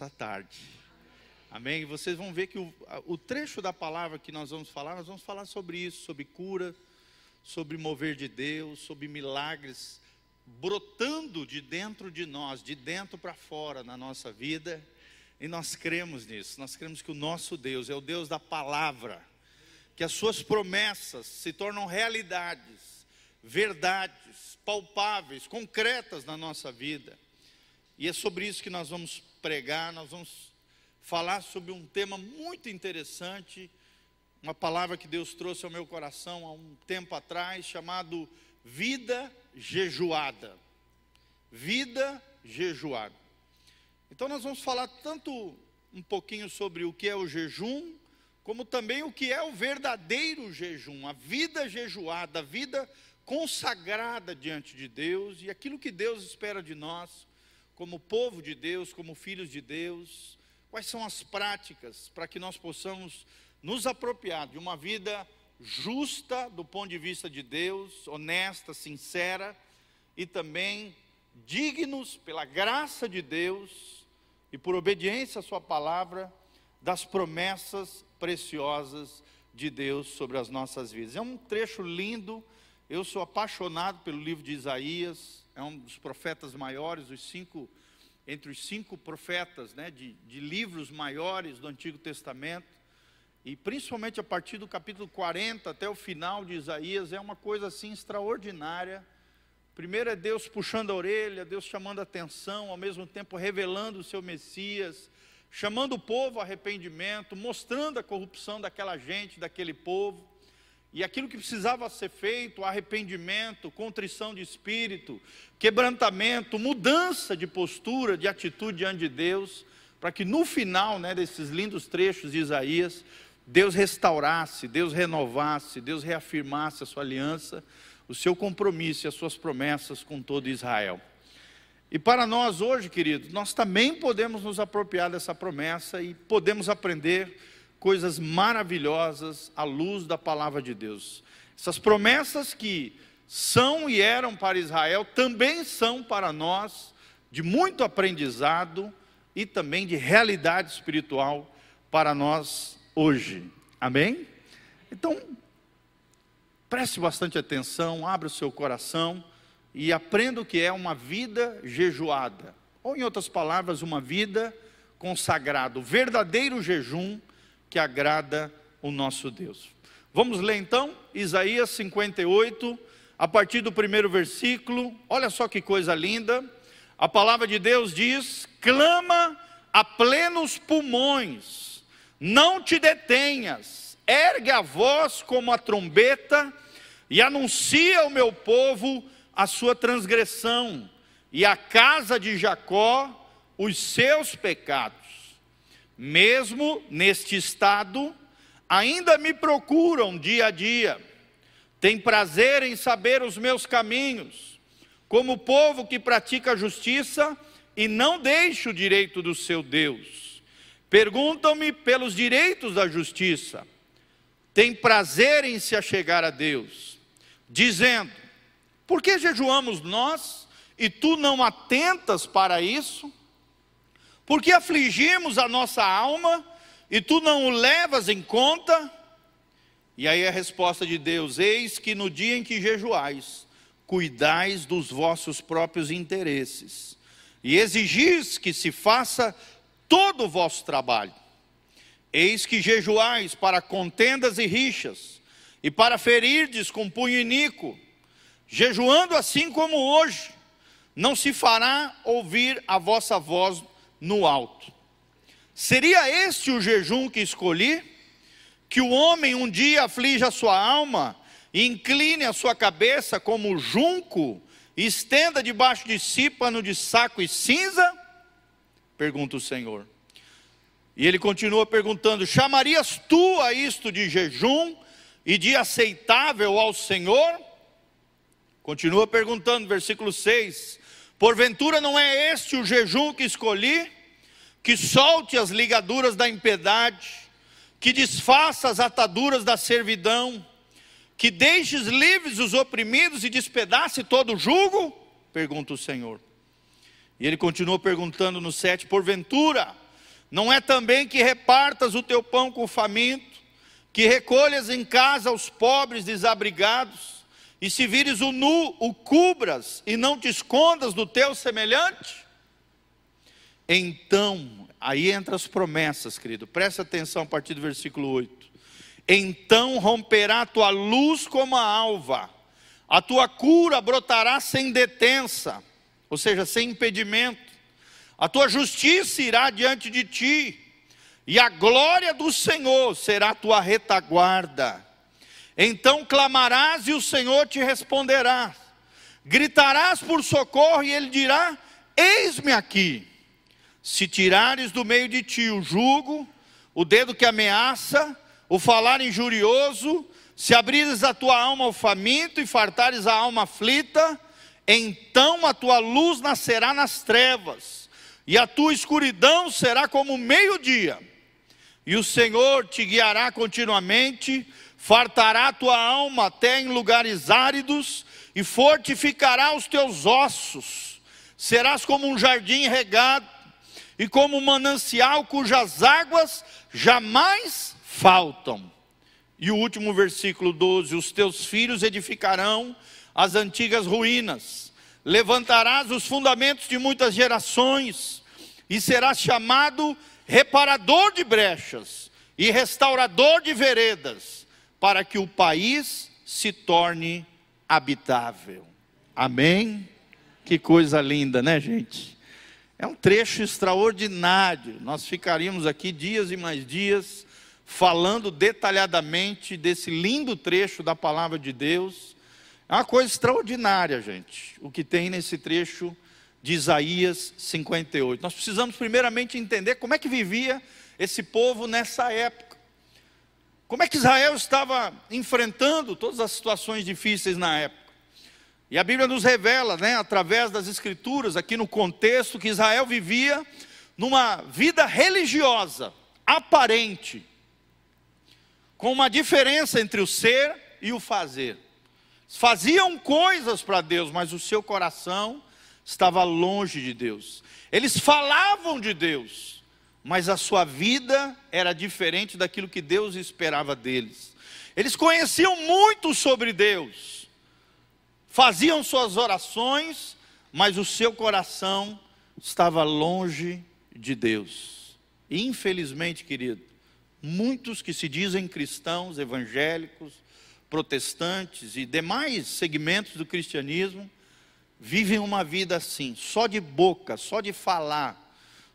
Está tarde. Amém? Vocês vão ver que o, o trecho da palavra que nós vamos falar, nós vamos falar sobre isso, sobre cura, sobre mover de Deus, sobre milagres brotando de dentro de nós, de dentro para fora na nossa vida. E nós cremos nisso. Nós cremos que o nosso Deus é o Deus da palavra, que as suas promessas se tornam realidades, verdades palpáveis, concretas na nossa vida. E é sobre isso que nós vamos pregar, nós vamos falar sobre um tema muito interessante, uma palavra que Deus trouxe ao meu coração há um tempo atrás, chamado vida jejuada. Vida jejuada. Então nós vamos falar tanto um pouquinho sobre o que é o jejum, como também o que é o verdadeiro jejum, a vida jejuada, a vida consagrada diante de Deus e aquilo que Deus espera de nós como povo de Deus, como filhos de Deus, quais são as práticas para que nós possamos nos apropriar de uma vida justa do ponto de vista de Deus, honesta, sincera e também dignos pela graça de Deus e por obediência à sua palavra das promessas preciosas de Deus sobre as nossas vidas. É um trecho lindo. Eu sou apaixonado pelo livro de Isaías é um dos profetas maiores, os cinco, entre os cinco profetas né, de, de livros maiores do Antigo Testamento. E principalmente a partir do capítulo 40 até o final de Isaías, é uma coisa assim extraordinária. Primeiro é Deus puxando a orelha, Deus chamando a atenção, ao mesmo tempo revelando o seu Messias, chamando o povo a arrependimento, mostrando a corrupção daquela gente, daquele povo. E aquilo que precisava ser feito, arrependimento, contrição de espírito, quebrantamento, mudança de postura, de atitude diante de Deus, para que no final né, desses lindos trechos de Isaías, Deus restaurasse, Deus renovasse, Deus reafirmasse a sua aliança, o seu compromisso e as suas promessas com todo Israel. E para nós hoje, queridos, nós também podemos nos apropriar dessa promessa e podemos aprender coisas maravilhosas à luz da palavra de Deus. Essas promessas que são e eram para Israel também são para nós de muito aprendizado e também de realidade espiritual para nós hoje. Amém? Então, preste bastante atenção, abra o seu coração e aprenda o que é uma vida jejuada, ou em outras palavras, uma vida consagrada. O verdadeiro jejum que agrada o nosso Deus. Vamos ler então Isaías 58, a partir do primeiro versículo. Olha só que coisa linda. A palavra de Deus diz: clama a plenos pulmões, não te detenhas, ergue a voz como a trombeta e anuncia ao meu povo a sua transgressão e a casa de Jacó os seus pecados mesmo neste estado, ainda me procuram dia a dia, têm prazer em saber os meus caminhos, como povo que pratica a justiça e não deixa o direito do seu Deus. Perguntam-me pelos direitos da justiça, têm prazer em se achegar a Deus, dizendo: Por que jejuamos nós e tu não atentas para isso? Porque afligimos a nossa alma e tu não o levas em conta? E aí a resposta de Deus: Eis que no dia em que jejuais, cuidais dos vossos próprios interesses, e exigis que se faça todo o vosso trabalho. Eis que jejuais para contendas e rixas, e para ferirdes com punho iníquo, jejuando assim como hoje, não se fará ouvir a vossa voz no alto. Seria este o jejum que escolhi? Que o homem um dia aflige a sua alma incline a sua cabeça como junco estenda debaixo de si pano de saco e cinza? Pergunta o Senhor. E ele continua perguntando: Chamarias tu a isto de jejum e de aceitável ao Senhor? Continua perguntando, versículo 6: Porventura não é este o jejum que escolhi? Que solte as ligaduras da impiedade, que desfaça as ataduras da servidão, que deixes livres os oprimidos e despedace todo o jugo? Pergunta o Senhor. E ele continua perguntando no 7: Porventura Não é também que repartas o teu pão com o faminto, que recolhas em casa os pobres desabrigados, e se vires o nu, o cubras e não te escondas do teu semelhante? Então, aí entra as promessas, querido, presta atenção a partir do versículo 8. Então romperá a tua luz como a alva, a tua cura brotará sem detença, ou seja, sem impedimento, a tua justiça irá diante de ti, e a glória do Senhor será a tua retaguarda. Então clamarás e o Senhor te responderá. Gritarás por socorro e ele dirá: Eis-me aqui. Se tirares do meio de ti o jugo, o dedo que ameaça, o falar injurioso, se abrires a tua alma ao faminto e fartares a alma aflita, então a tua luz nascerá nas trevas, e a tua escuridão será como meio-dia. E o Senhor te guiará continuamente, fartará tua alma até em lugares áridos e fortificará os teus ossos. Serás como um jardim regado e como um manancial cujas águas jamais faltam. E o último versículo 12: Os teus filhos edificarão as antigas ruínas, levantarás os fundamentos de muitas gerações, e serás chamado reparador de brechas e restaurador de veredas, para que o país se torne habitável. Amém? Que coisa linda, né, gente? É um trecho extraordinário. Nós ficaríamos aqui dias e mais dias falando detalhadamente desse lindo trecho da palavra de Deus. É uma coisa extraordinária, gente, o que tem nesse trecho de Isaías 58. Nós precisamos primeiramente entender como é que vivia esse povo nessa época. Como é que Israel estava enfrentando todas as situações difíceis na época? E a Bíblia nos revela, né, através das Escrituras, aqui no contexto, que Israel vivia numa vida religiosa, aparente, com uma diferença entre o ser e o fazer. Faziam coisas para Deus, mas o seu coração estava longe de Deus. Eles falavam de Deus, mas a sua vida era diferente daquilo que Deus esperava deles. Eles conheciam muito sobre Deus, faziam suas orações, mas o seu coração estava longe de Deus. infelizmente, querido, muitos que se dizem cristãos, evangélicos, protestantes e demais segmentos do cristianismo, vivem uma vida assim, só de boca, só de falar,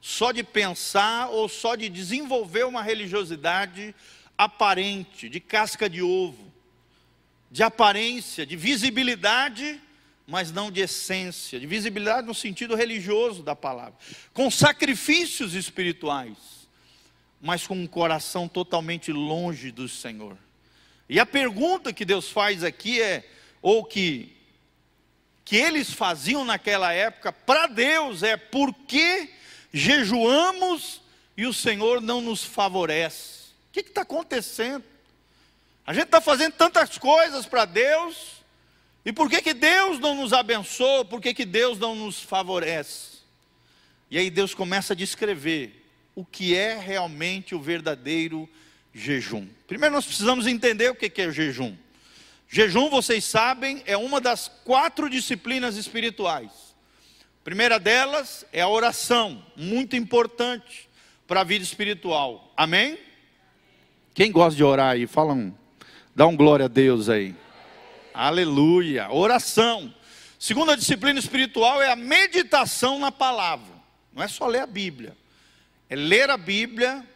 só de pensar ou só de desenvolver uma religiosidade aparente, de casca de ovo de aparência, de visibilidade, mas não de essência, de visibilidade no sentido religioso da palavra, com sacrifícios espirituais, mas com um coração totalmente longe do Senhor. E a pergunta que Deus faz aqui é, ou que que eles faziam naquela época para Deus é por que jejuamos e o Senhor não nos favorece? O que está acontecendo? A gente está fazendo tantas coisas para Deus, e por que, que Deus não nos abençoa? Por que, que Deus não nos favorece? E aí Deus começa a descrever o que é realmente o verdadeiro jejum. Primeiro nós precisamos entender o que é o jejum. Jejum, vocês sabem, é uma das quatro disciplinas espirituais. Primeira delas é a oração, muito importante para a vida espiritual. Amém? Quem gosta de orar aí? Fala um. Dá um glória a Deus aí. Aleluia. Oração. Segunda disciplina espiritual é a meditação na palavra. Não é só ler a Bíblia. É ler a Bíblia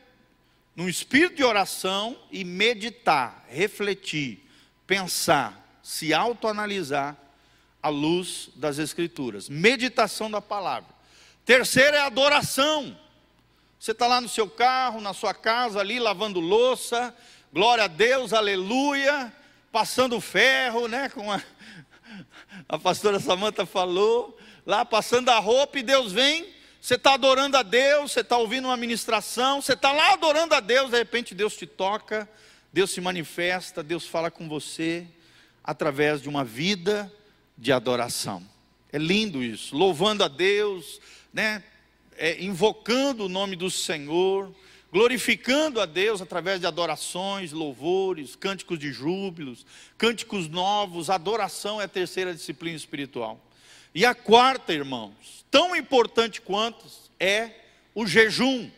num espírito de oração e meditar, refletir, pensar, se autoanalisar à luz das Escrituras. Meditação da palavra. Terceira é adoração. Você está lá no seu carro, na sua casa, ali lavando louça, glória a Deus, aleluia, passando ferro, né? Como a, a pastora Samanta falou, lá passando a roupa e Deus vem, você está adorando a Deus, você está ouvindo uma ministração, você está lá adorando a Deus, de repente Deus te toca, Deus se manifesta, Deus fala com você através de uma vida de adoração. É lindo isso, louvando a Deus, né? é, invocando o nome do Senhor, glorificando a Deus através de adorações, louvores, cânticos de júbilos, cânticos novos. Adoração é a terceira disciplina espiritual. E a quarta, irmãos, tão importante quanto, é o jejum.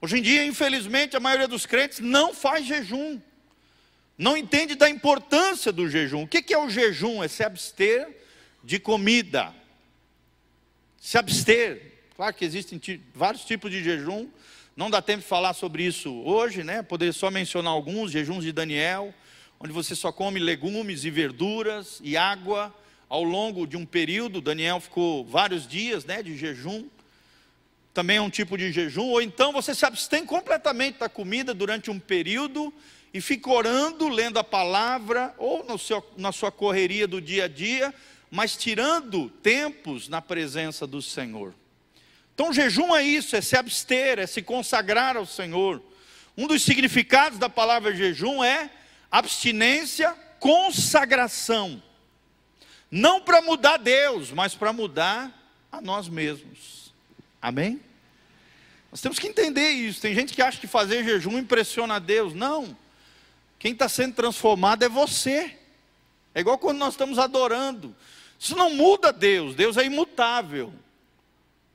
Hoje em dia, infelizmente, a maioria dos crentes não faz jejum, não entende da importância do jejum. O que é o jejum? É se abster de comida, se abster. Claro que existem vários tipos de jejum, não dá tempo de falar sobre isso hoje, né? Poderia só mencionar alguns, jejuns de Daniel, onde você só come legumes e verduras e água ao longo de um período. Daniel ficou vários dias, né, de jejum também é um tipo de jejum, ou então você se abstém completamente da comida durante um período e fica orando, lendo a palavra, ou seu, na sua correria do dia a dia, mas tirando tempos na presença do Senhor. Então, jejum é isso, é se abster, é se consagrar ao Senhor. Um dos significados da palavra jejum é abstinência, consagração. Não para mudar Deus, mas para mudar a nós mesmos. Amém? Nós temos que entender isso. Tem gente que acha que fazer jejum impressiona a Deus. Não. Quem está sendo transformado é você. É igual quando nós estamos adorando. Isso não muda Deus. Deus é imutável.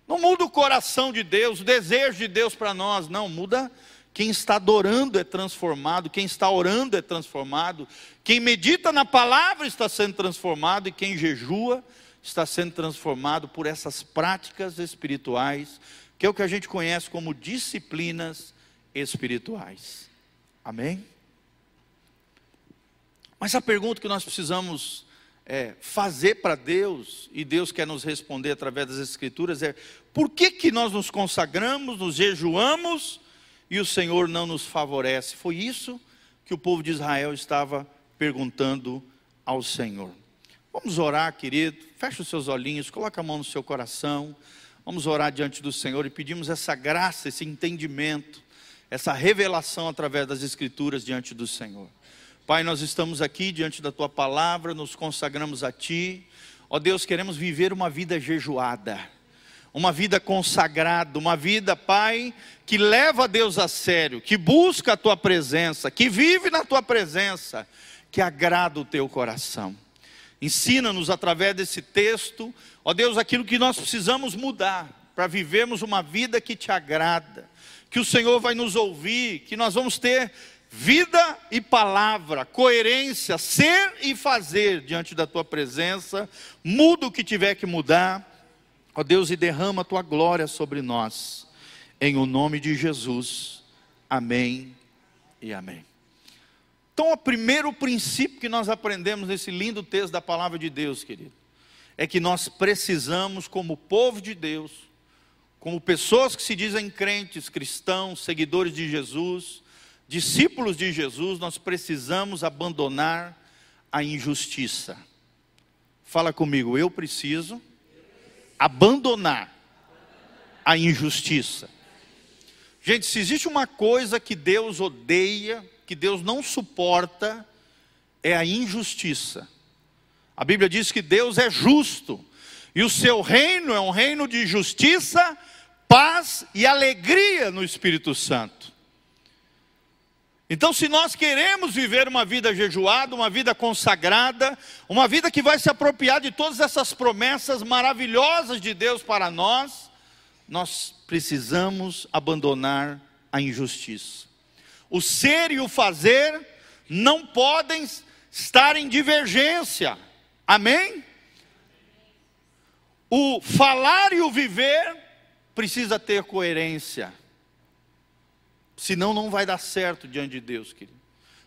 Não muda o coração de Deus, o desejo de Deus para nós. Não, muda quem está adorando é transformado, quem está orando é transformado, quem medita na palavra está sendo transformado e quem jejua está sendo transformado por essas práticas espirituais, que é o que a gente conhece como disciplinas espirituais. Amém? Mas a pergunta que nós precisamos é, fazer para Deus, e Deus quer nos responder através das Escrituras, é: por que, que nós nos consagramos, nos jejuamos e o Senhor não nos favorece? Foi isso que o povo de Israel estava perguntando ao Senhor. Vamos orar, querido. Feche os seus olhinhos, coloque a mão no seu coração. Vamos orar diante do Senhor e pedimos essa graça, esse entendimento, essa revelação através das Escrituras diante do Senhor. Pai, nós estamos aqui diante da tua palavra, nos consagramos a ti. Ó Deus, queremos viver uma vida jejuada, uma vida consagrada, uma vida, Pai, que leva Deus a sério, que busca a tua presença, que vive na tua presença, que agrada o teu coração. Ensina-nos através desse texto, ó Deus, aquilo que nós precisamos mudar para vivermos uma vida que te agrada, que o Senhor vai nos ouvir, que nós vamos ter vida e palavra, coerência, ser e fazer diante da tua presença. Muda o que tiver que mudar, ó Deus, e derrama a tua glória sobre nós, em o nome de Jesus. Amém e amém. Então, o primeiro princípio que nós aprendemos nesse lindo texto da palavra de Deus, querido, é que nós precisamos, como povo de Deus, como pessoas que se dizem crentes, cristãos, seguidores de Jesus, discípulos de Jesus, nós precisamos abandonar a injustiça. Fala comigo, eu preciso abandonar a injustiça. Gente, se existe uma coisa que Deus odeia, que Deus não suporta é a injustiça. A Bíblia diz que Deus é justo, e o seu reino é um reino de justiça, paz e alegria no Espírito Santo. Então, se nós queremos viver uma vida jejuada, uma vida consagrada, uma vida que vai se apropriar de todas essas promessas maravilhosas de Deus para nós, nós precisamos abandonar a injustiça. O ser e o fazer não podem estar em divergência. Amém? O falar e o viver precisa ter coerência. Senão não vai dar certo diante de Deus, querido.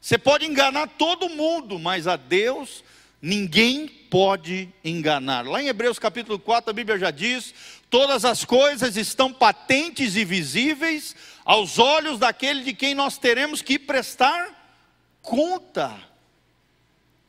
Você pode enganar todo mundo, mas a Deus ninguém pode enganar. Lá em Hebreus capítulo 4, a Bíblia já diz: todas as coisas estão patentes e visíveis aos olhos daquele de quem nós teremos que prestar conta.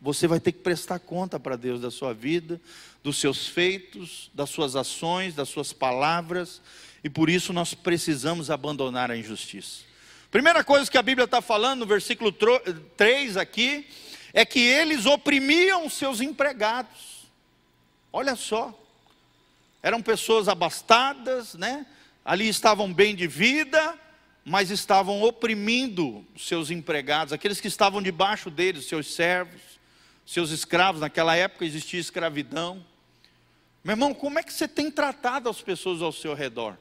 Você vai ter que prestar conta para Deus da sua vida, dos seus feitos, das suas ações, das suas palavras, e por isso nós precisamos abandonar a injustiça. Primeira coisa que a Bíblia está falando no versículo 3 aqui, é que eles oprimiam seus empregados. Olha só, Eram pessoas abastadas, né? Ali estavam bem de vida, mas estavam oprimindo seus empregados, aqueles que estavam debaixo deles, seus servos, seus escravos. Naquela época existia escravidão. Meu irmão, como é que você tem tratado as pessoas ao seu redor?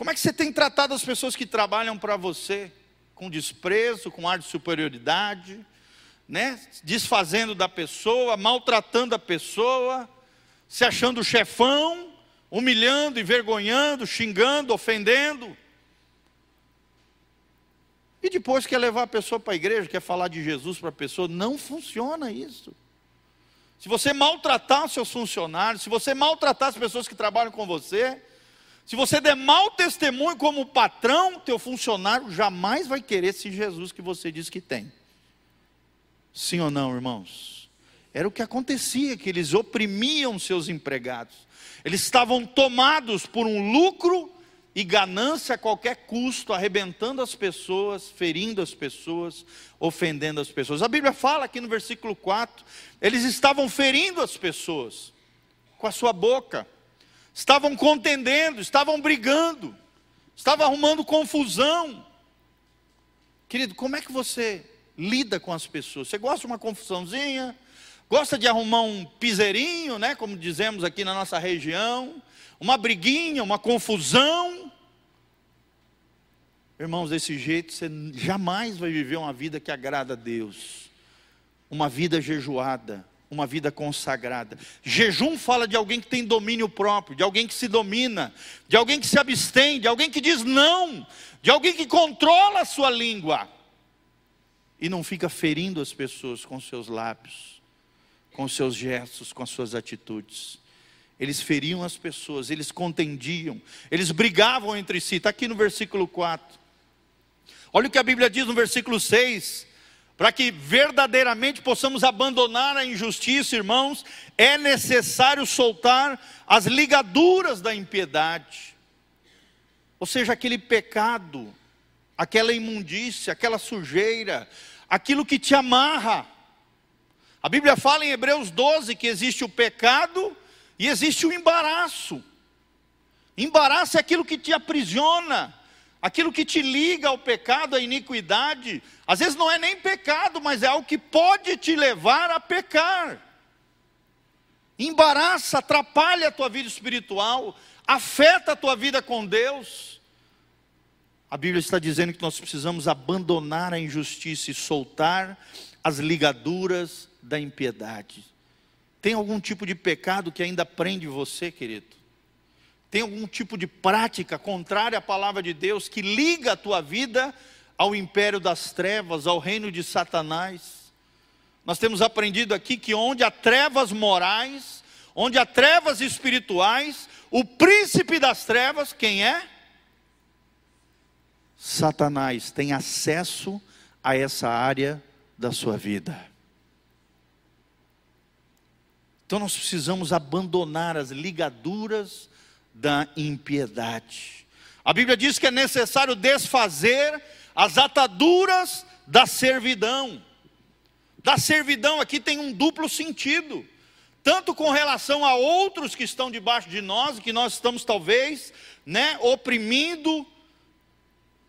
Como é que você tem tratado as pessoas que trabalham para você? Com desprezo, com ar de superioridade, né? desfazendo da pessoa, maltratando a pessoa, se achando chefão, humilhando, envergonhando, xingando, ofendendo. E depois quer levar a pessoa para a igreja, quer falar de Jesus para a pessoa, não funciona isso. Se você maltratar os seus funcionários, se você maltratar as pessoas que trabalham com você, se você der mau testemunho como patrão, teu funcionário jamais vai querer esse Jesus que você diz que tem. Sim ou não, irmãos? Era o que acontecia, que eles oprimiam seus empregados. Eles estavam tomados por um lucro e ganância a qualquer custo, arrebentando as pessoas, ferindo as pessoas, ofendendo as pessoas. A Bíblia fala aqui no versículo 4: eles estavam ferindo as pessoas com a sua boca, estavam contendendo, estavam brigando, estavam arrumando confusão. Querido, como é que você lida com as pessoas? Você gosta de uma confusãozinha? Gosta de arrumar um piseirinho, né, como dizemos aqui na nossa região? uma briguinha, uma confusão. Irmãos, desse jeito você jamais vai viver uma vida que agrada a Deus, uma vida jejuada, uma vida consagrada. Jejum fala de alguém que tem domínio próprio, de alguém que se domina, de alguém que se abstém, de alguém que diz não, de alguém que controla a sua língua e não fica ferindo as pessoas com seus lábios, com seus gestos, com as suas atitudes eles feriam as pessoas, eles contendiam, eles brigavam entre si. Está aqui no versículo 4. Olha o que a Bíblia diz no versículo 6. Para que verdadeiramente possamos abandonar a injustiça, irmãos, é necessário soltar as ligaduras da impiedade. Ou seja, aquele pecado, aquela imundícia, aquela sujeira, aquilo que te amarra. A Bíblia fala em Hebreus 12 que existe o pecado e existe o embaraço. Embaraço é aquilo que te aprisiona, aquilo que te liga ao pecado, à iniquidade. Às vezes não é nem pecado, mas é algo que pode te levar a pecar. Embaraça, atrapalha a tua vida espiritual, afeta a tua vida com Deus. A Bíblia está dizendo que nós precisamos abandonar a injustiça e soltar as ligaduras da impiedade. Tem algum tipo de pecado que ainda prende você, querido? Tem algum tipo de prática contrária à palavra de Deus que liga a tua vida ao império das trevas, ao reino de Satanás? Nós temos aprendido aqui que onde há trevas morais, onde há trevas espirituais, o príncipe das trevas, quem é? Satanás tem acesso a essa área da sua vida. Então nós precisamos abandonar as ligaduras da impiedade. A Bíblia diz que é necessário desfazer as ataduras da servidão. Da servidão aqui tem um duplo sentido, tanto com relação a outros que estão debaixo de nós, que nós estamos talvez, né, oprimindo,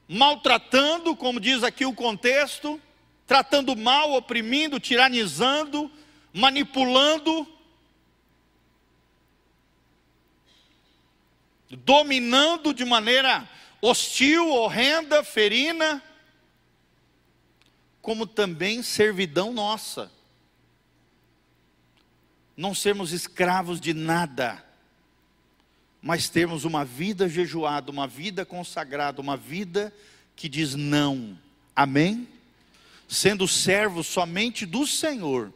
maltratando, como diz aqui o contexto, tratando mal, oprimindo, tiranizando, manipulando, dominando de maneira hostil, horrenda, ferina, como também servidão nossa. Não sermos escravos de nada, mas termos uma vida jejuada, uma vida consagrada, uma vida que diz não. Amém? Sendo servos somente do Senhor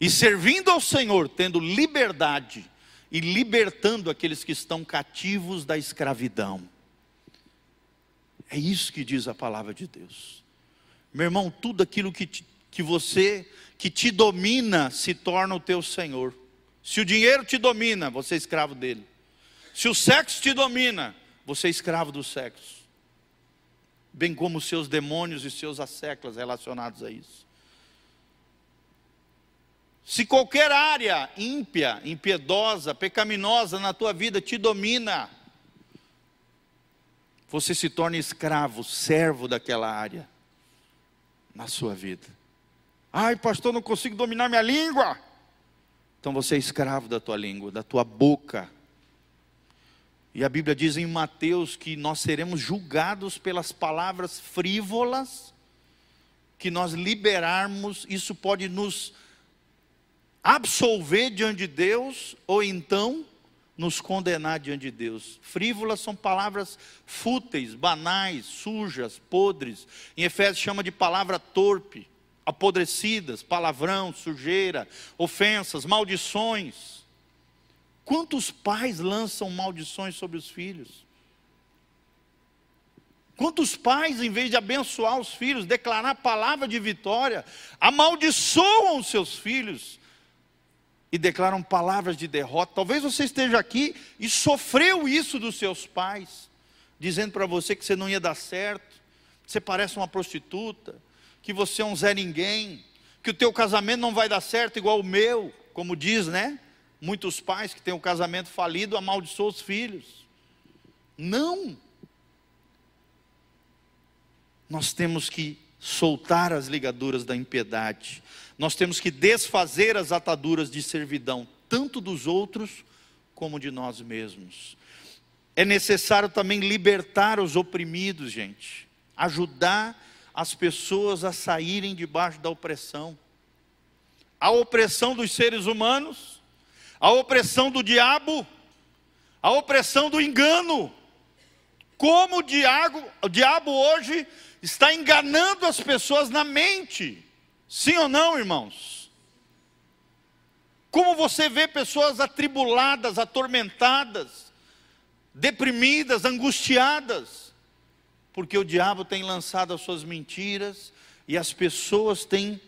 e servindo ao Senhor, tendo liberdade e libertando aqueles que estão cativos da escravidão. É isso que diz a palavra de Deus. Meu irmão, tudo aquilo que, te, que você, que te domina, se torna o teu Senhor. Se o dinheiro te domina, você é escravo dele. Se o sexo te domina, você é escravo do sexo. Bem como os seus demônios e seus asseclas relacionados a isso. Se qualquer área ímpia, impiedosa, pecaminosa na tua vida te domina, você se torna escravo, servo daquela área na sua vida. Ai, pastor, não consigo dominar minha língua. Então você é escravo da tua língua, da tua boca. E a Bíblia diz em Mateus que nós seremos julgados pelas palavras frívolas que nós liberarmos, isso pode nos absolver diante de Deus ou então nos condenar diante de Deus. Frívolas são palavras fúteis, banais, sujas, podres. Em Efésios chama de palavra torpe, apodrecidas, palavrão, sujeira, ofensas, maldições. Quantos pais lançam maldições sobre os filhos? Quantos pais, em vez de abençoar os filhos, declarar palavra de vitória, amaldiçoam os seus filhos e declaram palavras de derrota. Talvez você esteja aqui e sofreu isso dos seus pais, dizendo para você que você não ia dar certo, que você parece uma prostituta, que você é um Zé Ninguém, que o teu casamento não vai dar certo igual o meu, como diz, né? Muitos pais que têm o casamento falido amaldiçoam os filhos. Não. Nós temos que soltar as ligaduras da impiedade nós temos que desfazer as ataduras de servidão, tanto dos outros como de nós mesmos. É necessário também libertar os oprimidos, gente, ajudar as pessoas a saírem debaixo da opressão. A opressão dos seres humanos, a opressão do diabo, a opressão do engano. Como o diabo, o diabo hoje está enganando as pessoas na mente. Sim ou não, irmãos? Como você vê pessoas atribuladas, atormentadas, deprimidas, angustiadas, porque o diabo tem lançado as suas mentiras e as pessoas têm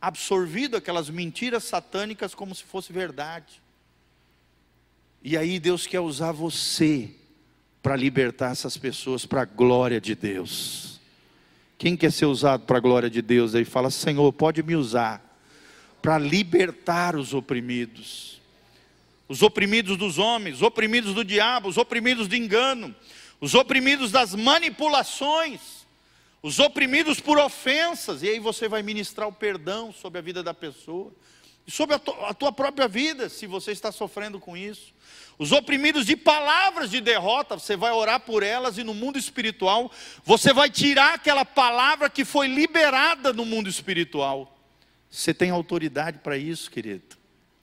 absorvido aquelas mentiras satânicas como se fosse verdade. E aí Deus quer usar você para libertar essas pessoas para a glória de Deus. Quem quer ser usado para a glória de Deus aí fala: Senhor, pode me usar para libertar os oprimidos. Os oprimidos dos homens, os oprimidos do diabo, os oprimidos de engano, os oprimidos das manipulações, os oprimidos por ofensas, e aí você vai ministrar o perdão sobre a vida da pessoa, sobre a tua própria vida, se você está sofrendo com isso. Os oprimidos de palavras de derrota, você vai orar por elas e no mundo espiritual, você vai tirar aquela palavra que foi liberada no mundo espiritual. Você tem autoridade para isso, querido?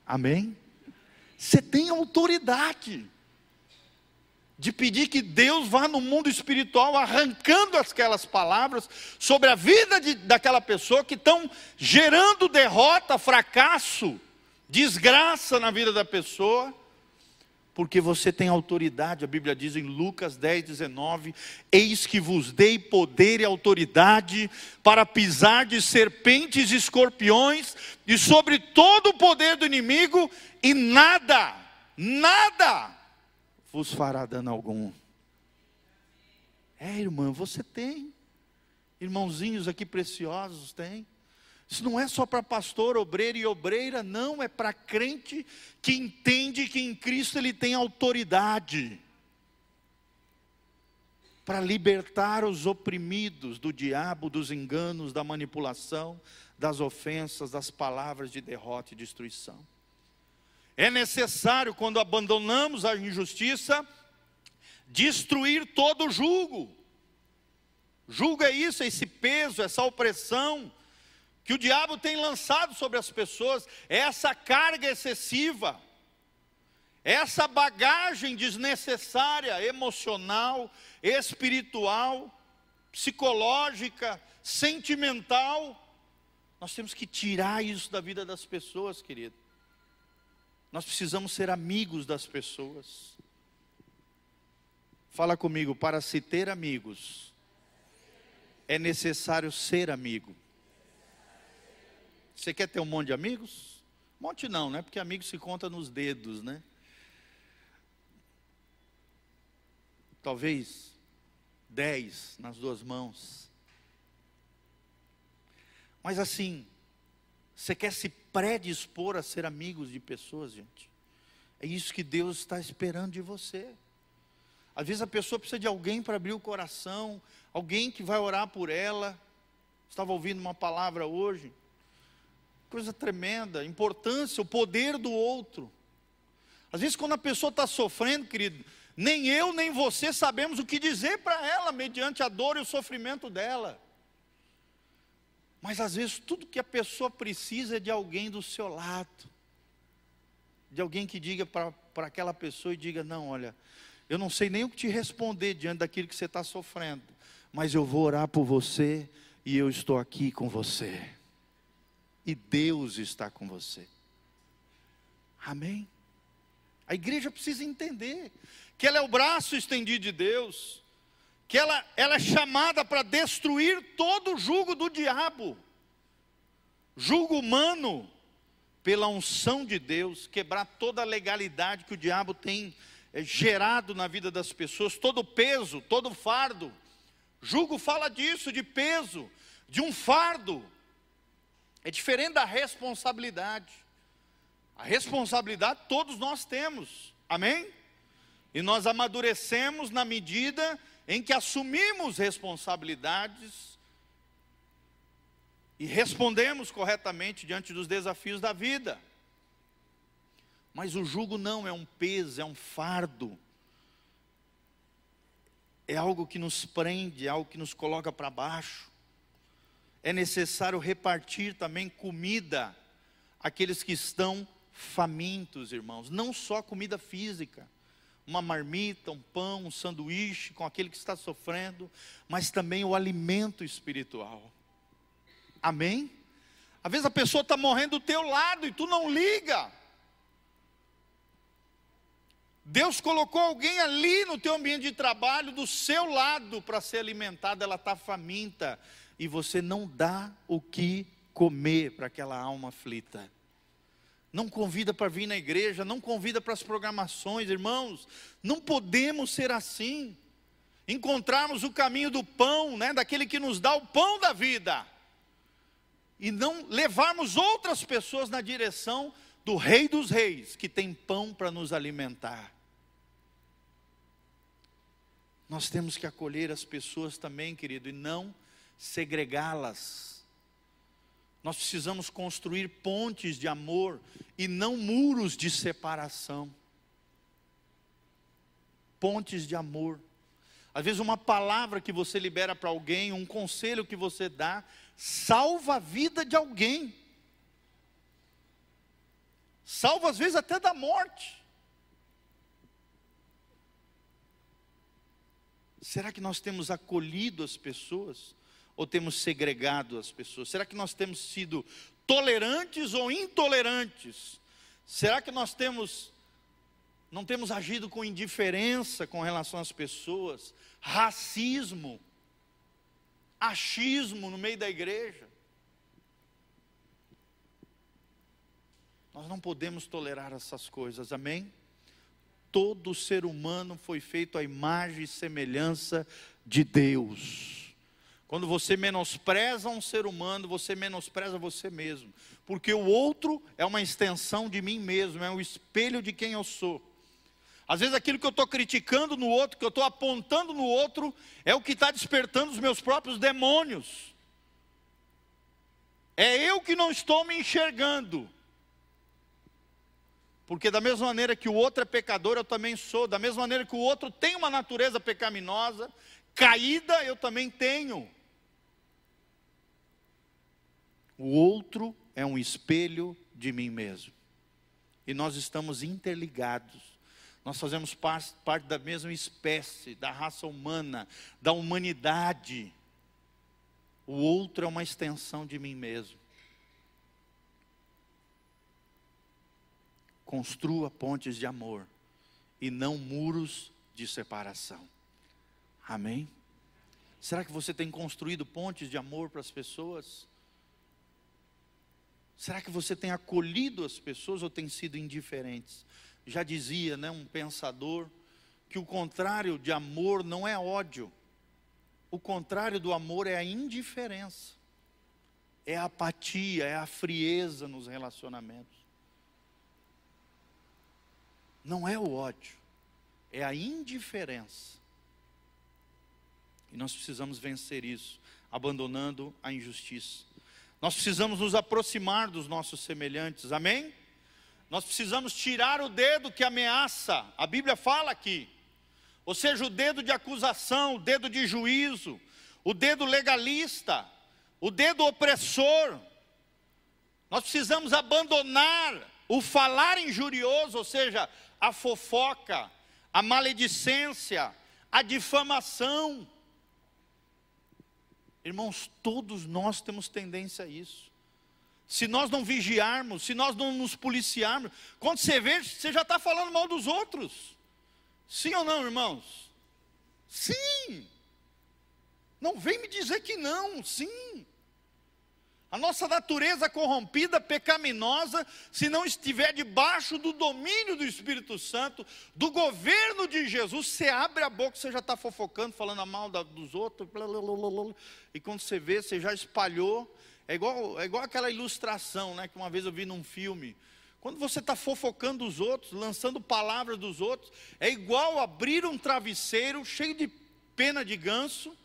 Amém? Você tem autoridade de pedir que Deus vá no mundo espiritual arrancando aquelas palavras sobre a vida de, daquela pessoa que estão gerando derrota, fracasso, desgraça na vida da pessoa porque você tem autoridade, a Bíblia diz em Lucas 10, 19: Eis que vos dei poder e autoridade para pisar de serpentes e escorpiões e sobre todo o poder do inimigo, e nada, nada vos fará dano algum. É, irmã, você tem, irmãozinhos aqui preciosos, tem. Isso não é só para pastor, obreiro e obreira, não, é para crente que entende que em Cristo ele tem autoridade para libertar os oprimidos do diabo, dos enganos, da manipulação, das ofensas, das palavras de derrota e destruição. É necessário, quando abandonamos a injustiça, destruir todo o julgo. Julgo é isso, esse peso, essa opressão que o diabo tem lançado sobre as pessoas é essa carga excessiva, essa bagagem desnecessária, emocional, espiritual, psicológica, sentimental. Nós temos que tirar isso da vida das pessoas, querido. Nós precisamos ser amigos das pessoas. Fala comigo, para se ter amigos, é necessário ser amigo. Você quer ter um monte de amigos? Um monte não, né? Porque amigos se conta nos dedos, né? Talvez dez nas duas mãos. Mas assim, você quer se predispor a ser amigos de pessoas, gente. É isso que Deus está esperando de você. Às vezes a pessoa precisa de alguém para abrir o coração, alguém que vai orar por ela. Estava ouvindo uma palavra hoje, coisa tremenda, importância, o poder do outro. Às vezes, quando a pessoa está sofrendo, querido, nem eu nem você sabemos o que dizer para ela, mediante a dor e o sofrimento dela. Mas às vezes tudo que a pessoa precisa é de alguém do seu lado, de alguém que diga para aquela pessoa e diga: Não, olha, eu não sei nem o que te responder diante daquilo que você está sofrendo, mas eu vou orar por você e eu estou aqui com você. E Deus está com você. Amém? A igreja precisa entender que ela é o braço estendido de Deus, que ela, ela é chamada para destruir todo o jugo do diabo, jugo humano, pela unção de Deus, quebrar toda a legalidade que o diabo tem é, gerado na vida das pessoas, todo o peso, todo o fardo. Jugo fala disso, de peso, de um fardo. É diferente da responsabilidade. A responsabilidade todos nós temos, amém? E nós amadurecemos na medida em que assumimos responsabilidades e respondemos corretamente diante dos desafios da vida. Mas o jugo não é um peso, é um fardo. É algo que nos prende, é algo que nos coloca para baixo. É necessário repartir também comida àqueles que estão famintos, irmãos, não só comida física, uma marmita, um pão, um sanduíche com aquele que está sofrendo, mas também o alimento espiritual. Amém? Às vezes a pessoa está morrendo do teu lado e tu não liga. Deus colocou alguém ali no teu ambiente de trabalho, do seu lado, para ser alimentada, ela está faminta, e você não dá o que comer para aquela alma aflita não convida para vir na igreja, não convida para as programações, irmãos. Não podemos ser assim. Encontrarmos o caminho do pão, né, daquele que nos dá o pão da vida, e não levarmos outras pessoas na direção do Rei dos Reis, que tem pão para nos alimentar. Nós temos que acolher as pessoas também, querido, e não segregá-las. Nós precisamos construir pontes de amor e não muros de separação. Pontes de amor. Às vezes, uma palavra que você libera para alguém, um conselho que você dá, salva a vida de alguém. Salva, às vezes, até da morte. Será que nós temos acolhido as pessoas? Ou temos segregado as pessoas? Será que nós temos sido tolerantes ou intolerantes? Será que nós temos não temos agido com indiferença com relação às pessoas? Racismo, achismo no meio da igreja? Nós não podemos tolerar essas coisas, amém? Todo ser humano foi feito à imagem e semelhança de Deus. Quando você menospreza um ser humano, você menospreza você mesmo, porque o outro é uma extensão de mim mesmo, é um espelho de quem eu sou. Às vezes aquilo que eu estou criticando no outro, que eu estou apontando no outro, é o que está despertando os meus próprios demônios. É eu que não estou me enxergando. Porque da mesma maneira que o outro é pecador, eu também sou. Da mesma maneira que o outro tem uma natureza pecaminosa, caída, eu também tenho. O outro é um espelho de mim mesmo. E nós estamos interligados. Nós fazemos parte, da mesma espécie, da raça humana, da humanidade. O outro é uma extensão de mim mesmo. Construa pontes de amor e não muros de separação. Amém? Será que você tem construído pontes de amor para as pessoas? Será que você tem acolhido as pessoas ou tem sido indiferentes? Já dizia, né, um pensador, que o contrário de amor não é ódio. O contrário do amor é a indiferença. é a apatia, é a frieza nos relacionamentos. Não é o ódio, é a indiferença. E nós precisamos vencer isso, abandonando a injustiça. Nós precisamos nos aproximar dos nossos semelhantes, amém? Nós precisamos tirar o dedo que ameaça, a Bíblia fala aqui, ou seja, o dedo de acusação, o dedo de juízo, o dedo legalista, o dedo opressor. Nós precisamos abandonar o falar injurioso, ou seja, a fofoca, a maledicência, a difamação. Irmãos, todos nós temos tendência a isso. Se nós não vigiarmos, se nós não nos policiarmos, quando você vê, você já está falando mal dos outros. Sim ou não, irmãos? Sim. Não vem me dizer que não, sim. A nossa natureza corrompida, pecaminosa, se não estiver debaixo do domínio do Espírito Santo, do governo de Jesus, você abre a boca, você já está fofocando, falando mal dos outros, e quando você vê, você já espalhou. É igual, é igual aquela ilustração né, que uma vez eu vi num filme. Quando você está fofocando os outros, lançando palavras dos outros, é igual abrir um travesseiro cheio de pena de ganso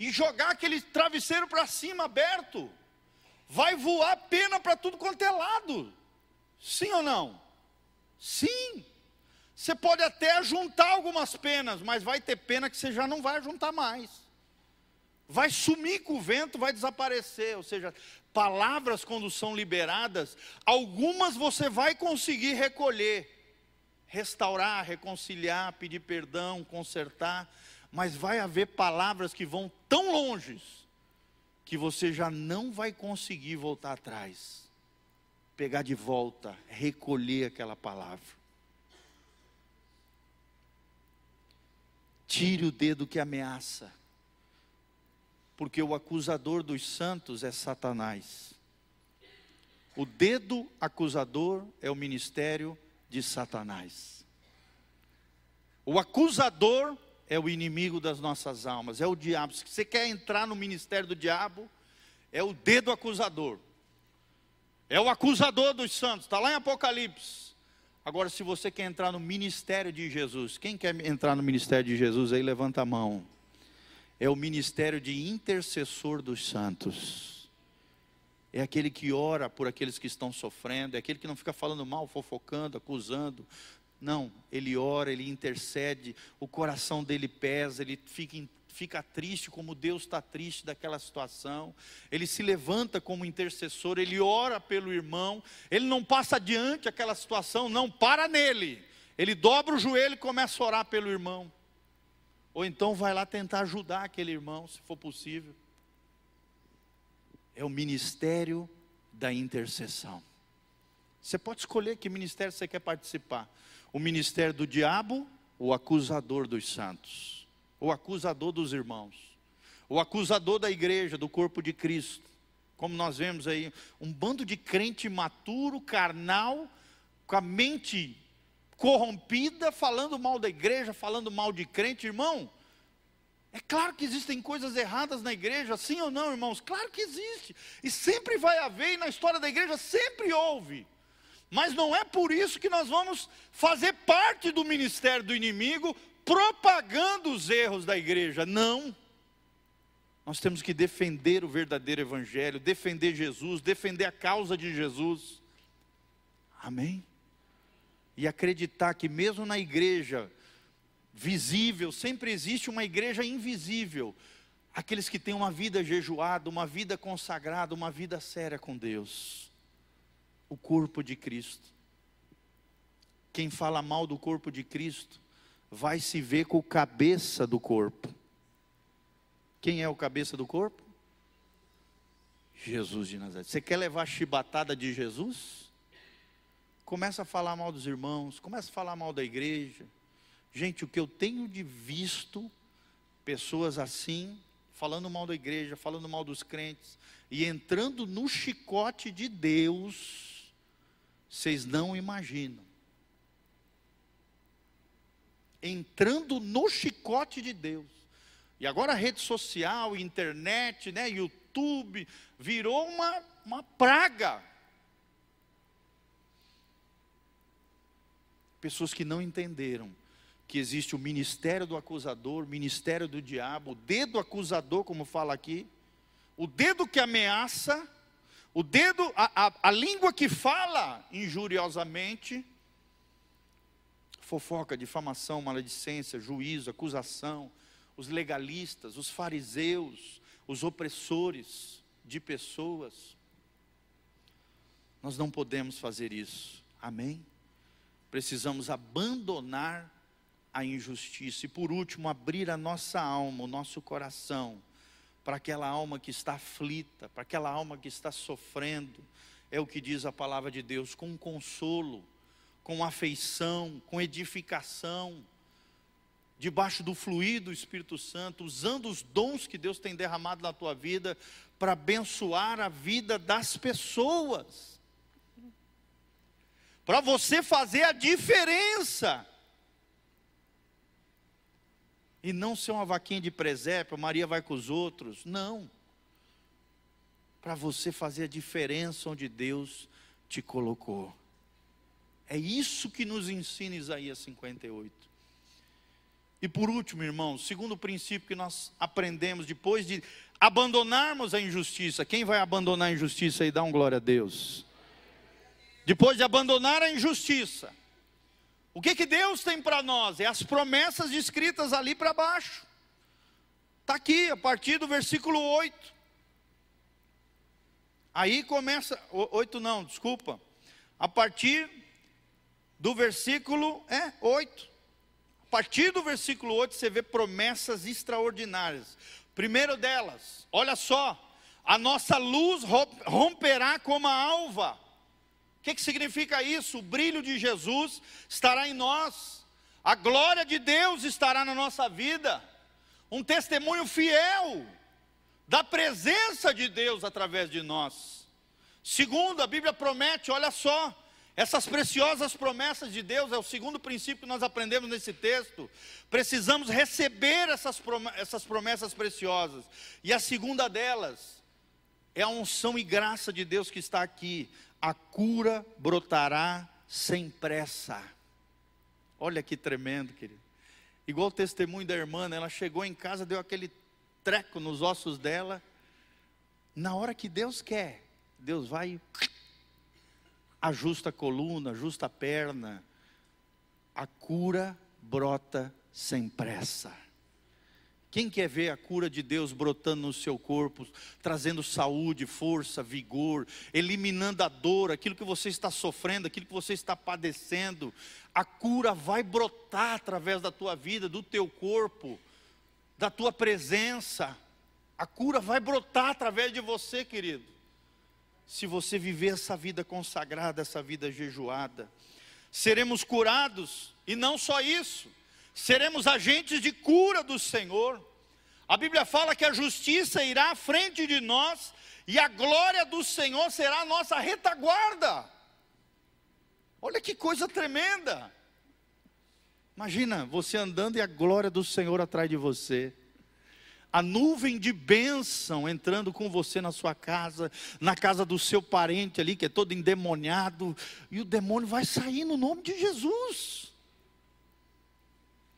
e jogar aquele travesseiro para cima aberto vai voar pena para tudo quanto é lado. Sim ou não? Sim. Você pode até juntar algumas penas, mas vai ter pena que você já não vai juntar mais. Vai sumir com o vento, vai desaparecer. Ou seja, palavras quando são liberadas, algumas você vai conseguir recolher, restaurar, reconciliar, pedir perdão, consertar, mas vai haver palavras que vão tão longe que você já não vai conseguir voltar atrás, pegar de volta, recolher aquela palavra. Tire o dedo que ameaça, porque o acusador dos santos é Satanás. O dedo acusador é o ministério de Satanás. O acusador é o inimigo das nossas almas, é o diabo. Se você quer entrar no ministério do diabo, é o dedo acusador. É o acusador dos santos, está lá em Apocalipse. Agora, se você quer entrar no ministério de Jesus, quem quer entrar no ministério de Jesus aí, levanta a mão. É o ministério de intercessor dos santos. É aquele que ora por aqueles que estão sofrendo, é aquele que não fica falando mal, fofocando, acusando, não, ele ora, ele intercede, o coração dele pesa, ele fica, fica triste como Deus está triste daquela situação. Ele se levanta como intercessor, ele ora pelo irmão, ele não passa adiante aquela situação, não, para nele. Ele dobra o joelho e começa a orar pelo irmão. Ou então vai lá tentar ajudar aquele irmão, se for possível. É o ministério da intercessão. Você pode escolher que ministério você quer participar o ministério do diabo, o acusador dos santos, o acusador dos irmãos, o acusador da igreja, do corpo de Cristo. Como nós vemos aí, um bando de crente maturo, carnal, com a mente corrompida, falando mal da igreja, falando mal de crente, irmão. É claro que existem coisas erradas na igreja, sim ou não, irmãos? Claro que existe. E sempre vai haver, e na história da igreja sempre houve. Mas não é por isso que nós vamos fazer parte do ministério do inimigo, propagando os erros da igreja. Não. Nós temos que defender o verdadeiro evangelho, defender Jesus, defender a causa de Jesus. Amém? E acreditar que mesmo na igreja visível, sempre existe uma igreja invisível. Aqueles que têm uma vida jejuada, uma vida consagrada, uma vida séria com Deus o corpo de Cristo. Quem fala mal do corpo de Cristo vai se ver com o cabeça do corpo. Quem é o cabeça do corpo? Jesus de Nazaré. Você quer levar a chibatada de Jesus? Começa a falar mal dos irmãos, começa a falar mal da igreja. Gente, o que eu tenho de visto, pessoas assim, falando mal da igreja, falando mal dos crentes, e entrando no chicote de Deus, vocês não imaginam. Entrando no chicote de Deus. E agora a rede social, internet, né, YouTube, virou uma, uma praga. Pessoas que não entenderam que existe o ministério do acusador, ministério do diabo, o dedo acusador, como fala aqui, o dedo que ameaça, o dedo, a, a, a língua que fala injuriosamente, fofoca, difamação, maledicência, juízo, acusação, os legalistas, os fariseus, os opressores de pessoas. Nós não podemos fazer isso, amém? Precisamos abandonar a injustiça e, por último, abrir a nossa alma, o nosso coração para aquela alma que está aflita, para aquela alma que está sofrendo. É o que diz a palavra de Deus, com consolo, com afeição, com edificação, debaixo do fluido do Espírito Santo, usando os dons que Deus tem derramado na tua vida para abençoar a vida das pessoas. Para você fazer a diferença e não ser uma vaquinha de presépio, Maria vai com os outros. Não. Para você fazer a diferença onde Deus te colocou. É isso que nos ensina Isaías 58. E por último, irmãos, segundo princípio que nós aprendemos depois de abandonarmos a injustiça. Quem vai abandonar a injustiça e dar um glória a Deus? Depois de abandonar a injustiça, o que, que Deus tem para nós? É as promessas descritas ali para baixo. Está aqui, a partir do versículo 8. Aí começa, 8 não, desculpa. A partir do versículo é, 8. A partir do versículo 8 você vê promessas extraordinárias. Primeiro delas, olha só, a nossa luz romperá como a alva que, que significa isso? O brilho de Jesus estará em nós, a glória de Deus estará na nossa vida, um testemunho fiel da presença de Deus através de nós. Segundo, a Bíblia promete, olha só, essas preciosas promessas de Deus, é o segundo princípio que nós aprendemos nesse texto. Precisamos receber essas essas promessas preciosas. E a segunda delas é a unção e graça de Deus que está aqui a cura brotará sem pressa. Olha que tremendo, querido. Igual o testemunho da irmã, né? ela chegou em casa, deu aquele treco nos ossos dela. Na hora que Deus quer, Deus vai ajusta a coluna, ajusta a perna. A cura brota sem pressa. Quem quer ver a cura de Deus brotando no seu corpo, trazendo saúde, força, vigor, eliminando a dor, aquilo que você está sofrendo, aquilo que você está padecendo, a cura vai brotar através da tua vida, do teu corpo, da tua presença. A cura vai brotar através de você, querido. Se você viver essa vida consagrada, essa vida jejuada, seremos curados, e não só isso seremos agentes de cura do Senhor. A Bíblia fala que a justiça irá à frente de nós e a glória do Senhor será a nossa retaguarda. Olha que coisa tremenda. Imagina você andando e a glória do Senhor atrás de você. A nuvem de bênção entrando com você na sua casa, na casa do seu parente ali, que é todo endemoniado, e o demônio vai sair no nome de Jesus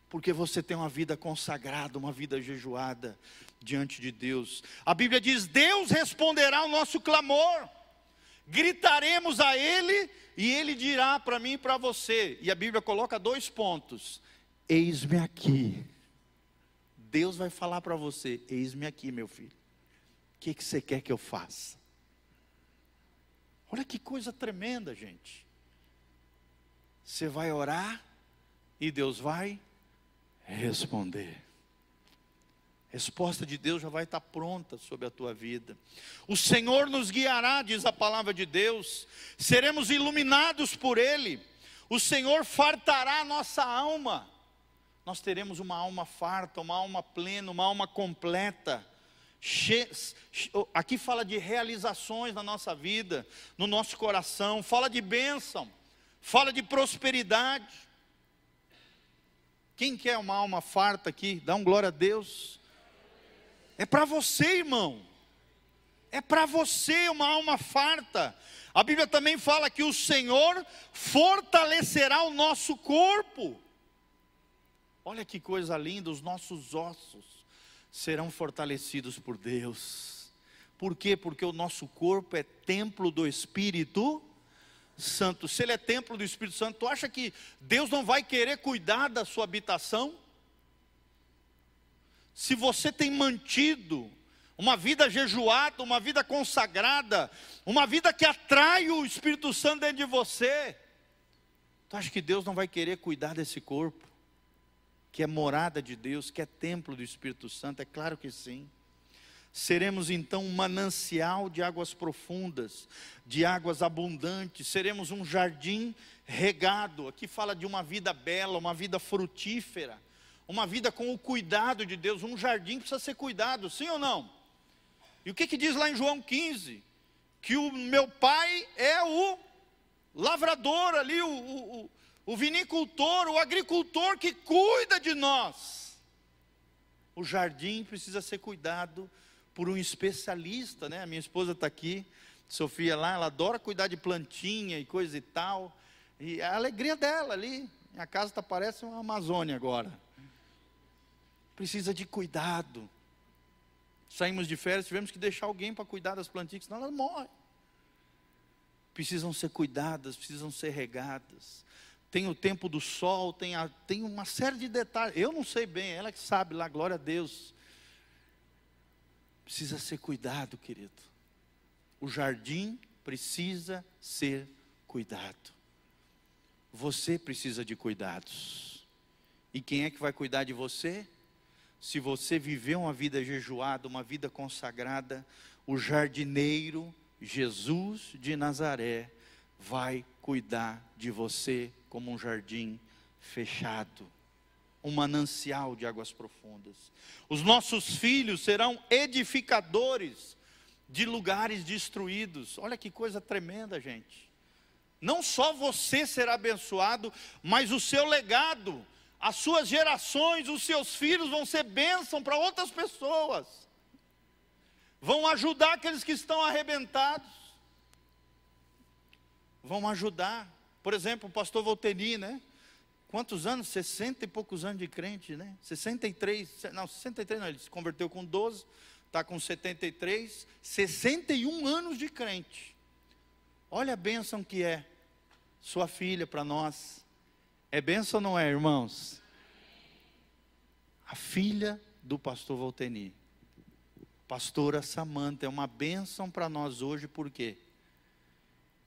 porque você tem uma vida consagrada, uma vida jejuada diante de Deus. A Bíblia diz: Deus responderá ao nosso clamor, gritaremos a Ele e Ele dirá para mim e para você. E a Bíblia coloca dois pontos: Eis-me aqui. Deus vai falar para você: Eis-me aqui, meu filho. O que, que você quer que eu faça? Olha que coisa tremenda, gente. Você vai orar e Deus vai responder. Resposta de Deus já vai estar pronta sobre a tua vida. O Senhor nos guiará, diz a palavra de Deus. Seremos iluminados por Ele. O Senhor fartará a nossa alma. Nós teremos uma alma farta, uma alma plena, uma alma completa. Aqui fala de realizações na nossa vida, no nosso coração, fala de bênção, fala de prosperidade. Quem quer uma alma farta aqui? Dá um glória a Deus. É para você, irmão. é para você uma alma farta. A Bíblia também fala que o Senhor fortalecerá o nosso corpo. Olha que coisa linda, os nossos ossos serão fortalecidos por Deus. Por quê? Porque o nosso corpo é templo do Espírito Santo. Se ele é templo do Espírito Santo, tu acha que Deus não vai querer cuidar da sua habitação? Se você tem mantido uma vida jejuada, uma vida consagrada, uma vida que atrai o Espírito Santo dentro de você, tu acha que Deus não vai querer cuidar desse corpo? Que é morada de Deus, que é templo do Espírito Santo? É claro que sim. Seremos então um manancial de águas profundas, de águas abundantes, seremos um jardim regado. Aqui fala de uma vida bela, uma vida frutífera, uma vida com o cuidado de Deus. Um jardim precisa ser cuidado, sim ou não? E o que, que diz lá em João 15? Que o meu pai é o lavrador ali, o, o, o vinicultor, o agricultor que cuida de nós. O jardim precisa ser cuidado por um especialista, né? A minha esposa está aqui, Sofia lá, ela adora cuidar de plantinha e coisa e tal. E a alegria dela ali, minha casa tá, parece uma Amazônia agora. Precisa de cuidado saímos de férias, tivemos que deixar alguém para cuidar das plantinhas, senão elas morrem. Precisam ser cuidadas, precisam ser regadas. Tem o tempo do sol, tem, a, tem uma série de detalhes. Eu não sei bem, ela que sabe lá, glória a Deus. Precisa ser cuidado, querido. O jardim precisa ser cuidado. Você precisa de cuidados. E quem é que vai cuidar de você? se você viver uma vida jejuada, uma vida consagrada, o jardineiro Jesus de Nazaré vai cuidar de você como um jardim fechado, um manancial de águas profundas. Os nossos filhos serão edificadores de lugares destruídos. Olha que coisa tremenda, gente. Não só você será abençoado, mas o seu legado as suas gerações, os seus filhos vão ser bênção para outras pessoas, vão ajudar aqueles que estão arrebentados, vão ajudar. Por exemplo, o pastor Volteni, né? Quantos anos? 60 e poucos anos de crente, né? 63, não, 63 não, ele se converteu com 12, está com 73, 61 anos de crente. Olha a bênção que é sua filha para nós. É benção ou não é, irmãos? A filha do pastor Volteni, pastora Samanta, é uma bênção para nós hoje, por quê?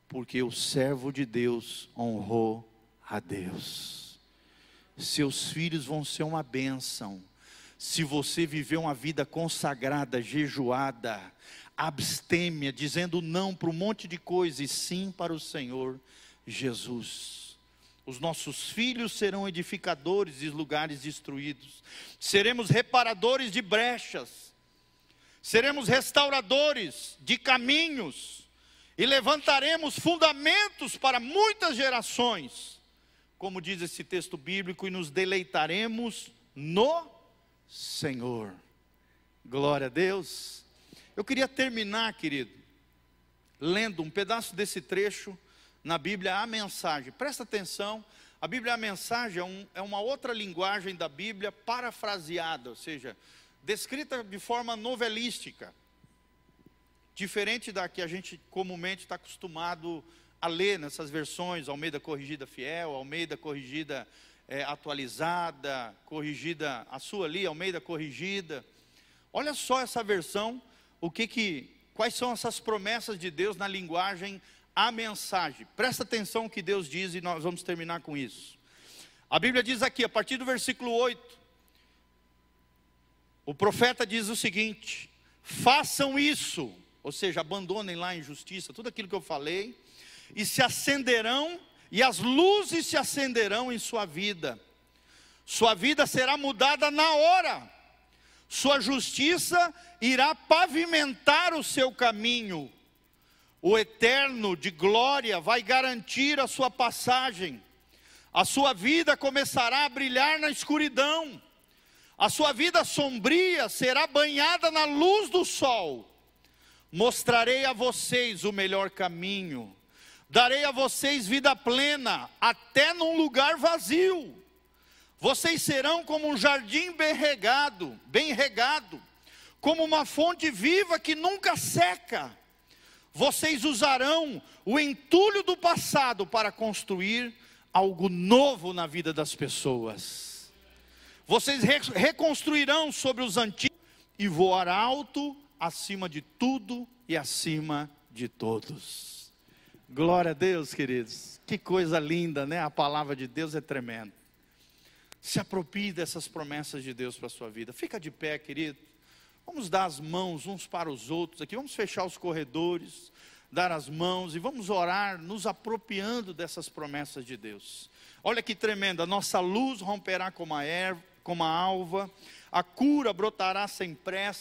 Porque o servo de Deus honrou a Deus. Seus filhos vão ser uma bênção. Se você viver uma vida consagrada, jejuada, abstêmia, dizendo não para um monte de coisa e sim para o Senhor Jesus. Os nossos filhos serão edificadores de lugares destruídos. Seremos reparadores de brechas. Seremos restauradores de caminhos. E levantaremos fundamentos para muitas gerações. Como diz esse texto bíblico, e nos deleitaremos no Senhor. Glória a Deus. Eu queria terminar, querido, lendo um pedaço desse trecho na Bíblia a mensagem. Presta atenção, a Bíblia a mensagem é, um, é uma outra linguagem da Bíblia parafraseada, ou seja, descrita de forma novelística, diferente da que a gente comumente está acostumado a ler nessas versões, Almeida Corrigida Fiel, Almeida Corrigida é, Atualizada, Corrigida, a sua ali, Almeida Corrigida. Olha só essa versão, o que que, quais são essas promessas de Deus na linguagem a mensagem. Presta atenção no que Deus diz e nós vamos terminar com isso. A Bíblia diz aqui, a partir do versículo 8, o profeta diz o seguinte: façam isso, ou seja, abandonem lá a injustiça, tudo aquilo que eu falei, e se acenderão, e as luzes se acenderão em sua vida, sua vida será mudada na hora, sua justiça irá pavimentar o seu caminho, o eterno de glória vai garantir a sua passagem. A sua vida começará a brilhar na escuridão. A sua vida sombria será banhada na luz do sol. mostrarei a vocês o melhor caminho, darei a vocês vida plena, até num lugar vazio. Vocês serão como um jardim bem regado, bem regado, como uma fonte viva que nunca seca. Vocês usarão o entulho do passado para construir algo novo na vida das pessoas. Vocês reconstruirão sobre os antigos e voar alto acima de tudo e acima de todos. Glória a Deus, queridos. Que coisa linda, né? A palavra de Deus é tremenda. Se aproprie dessas promessas de Deus para a sua vida. Fica de pé, querido. Vamos dar as mãos uns para os outros aqui. Vamos fechar os corredores, dar as mãos e vamos orar, nos apropriando dessas promessas de Deus. Olha que tremenda. Nossa luz romperá como a erva, como a alva. A cura brotará sem pressa